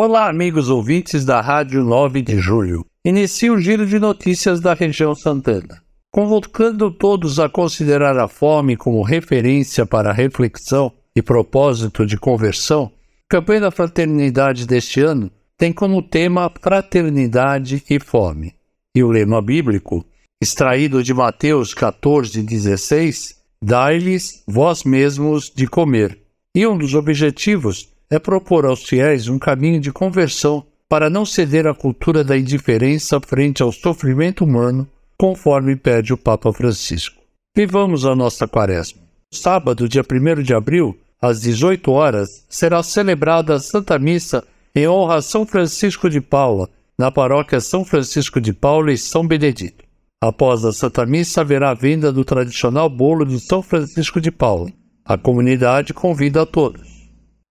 Olá, amigos ouvintes da Rádio 9 de Julho. Inicia o giro de notícias da região Santana. Convocando todos a considerar a fome como referência para reflexão e propósito de conversão, a campanha da fraternidade deste ano tem como tema Fraternidade e Fome. E o lema bíblico, extraído de Mateus 14, 16, dai-lhes vós mesmos de comer. E um dos objetivos é propor aos fiéis um caminho de conversão para não ceder à cultura da indiferença frente ao sofrimento humano, conforme pede o Papa Francisco. Vivamos a nossa quaresma. Sábado, dia 1 de abril, às 18 horas, será celebrada a Santa Missa em honra a São Francisco de Paula, na paróquia São Francisco de Paula e São Benedito. Após a Santa Missa, haverá a venda do tradicional bolo de São Francisco de Paula. A comunidade convida a todos.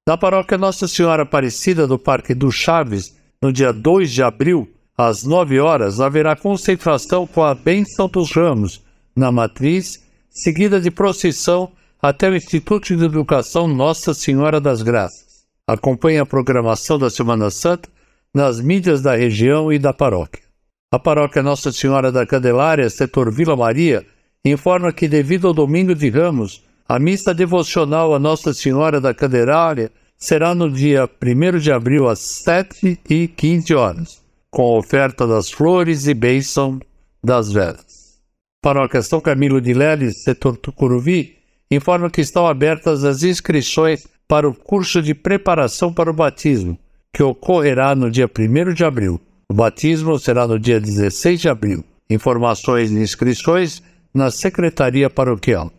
Na paróquia Nossa Senhora Aparecida do Parque do Chaves, no dia 2 de abril, às 9 horas, haverá concentração com a Bênção dos Ramos, na matriz, seguida de procissão até o Instituto de Educação Nossa Senhora das Graças. Acompanhe a programação da Semana Santa nas mídias da região e da paróquia. A paróquia Nossa Senhora da Candelária, setor Vila Maria, informa que, devido ao Domingo de Ramos, a missa devocional a Nossa Senhora da Candelária será no dia 1 de abril às 7 e 15 horas, com oferta das flores e bênção das velas. Paróquia São Camilo de Leles, setor Tucuruvi, informa que estão abertas as inscrições para o curso de preparação para o batismo, que ocorrerá no dia 1 de abril. O batismo será no dia 16 de abril. Informações e inscrições na Secretaria Paroquial.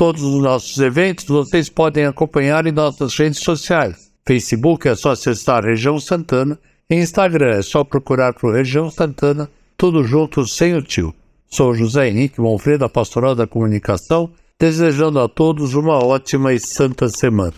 Todos os nossos eventos vocês podem acompanhar em nossas redes sociais. Facebook é só acessar Região Santana e Instagram é só procurar por Região Santana, tudo junto sem o tio. Sou José Henrique Monfredo, Pastoral da Comunicação, desejando a todos uma ótima e santa semana.